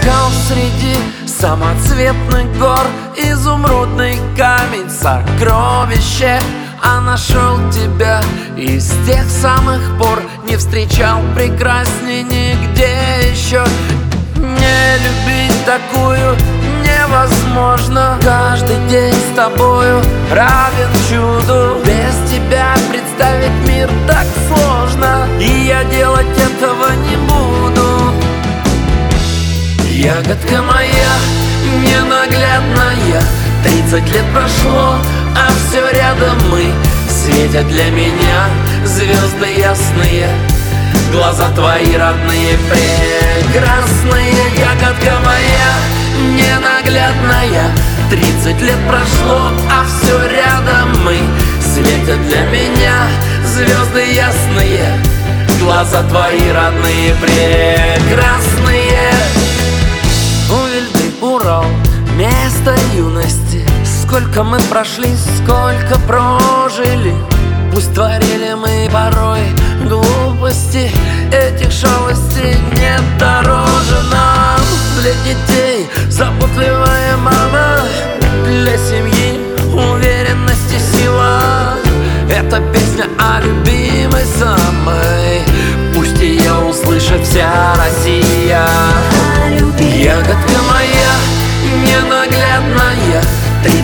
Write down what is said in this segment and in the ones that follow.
Искал среди самоцветных гор Изумрудный камень сокровище А нашел тебя и с тех самых пор. Не встречал прекрасней нигде еще. Не любить такую невозможно. Каждый день с тобою равен чуду. Без тебя представить мир так сложно. И я делать Ягодка моя ненаглядная Тридцать лет прошло, а все рядом мы Светят для меня звезды ясные. Глаза твои родные, прекрасные Ягодка моя ненаглядная. Тридцать лет прошло, а все рядом мы Светят для меня звезды ясные. Глаза твои родные, прекрасные Сколько мы прошли, сколько прожили. Пусть творили мы порой глупости Этих шалостей нет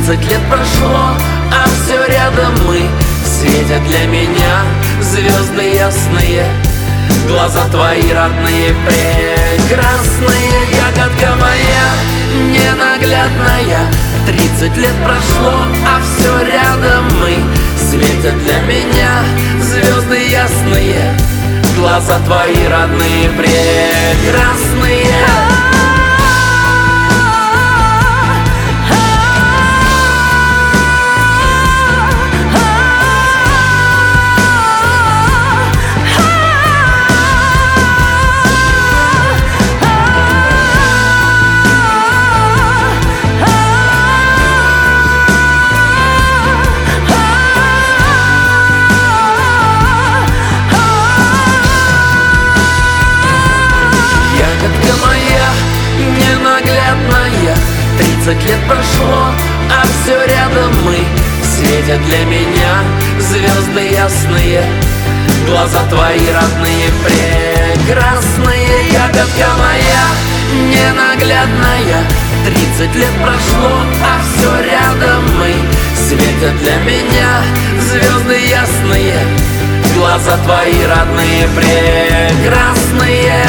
Тридцать лет прошло, а все рядом мы. Светят для меня звезды ясные Глаза твои родные, прекрасные. Ягодка моя ненаглядная. Тридцать лет прошло, а все рядом мы. Светят для меня звезды ясные Глаза твои родные, прекрасные Тридцать лет прошло, а все рядом мы. Светят для меня звезды ясные Глаза твои родные, прекрасные. Ягодка моя ненаглядная. Тридцать лет прошло, а все рядом мы. Светят для меня звезды ясные Глаза твои родные, прекрасные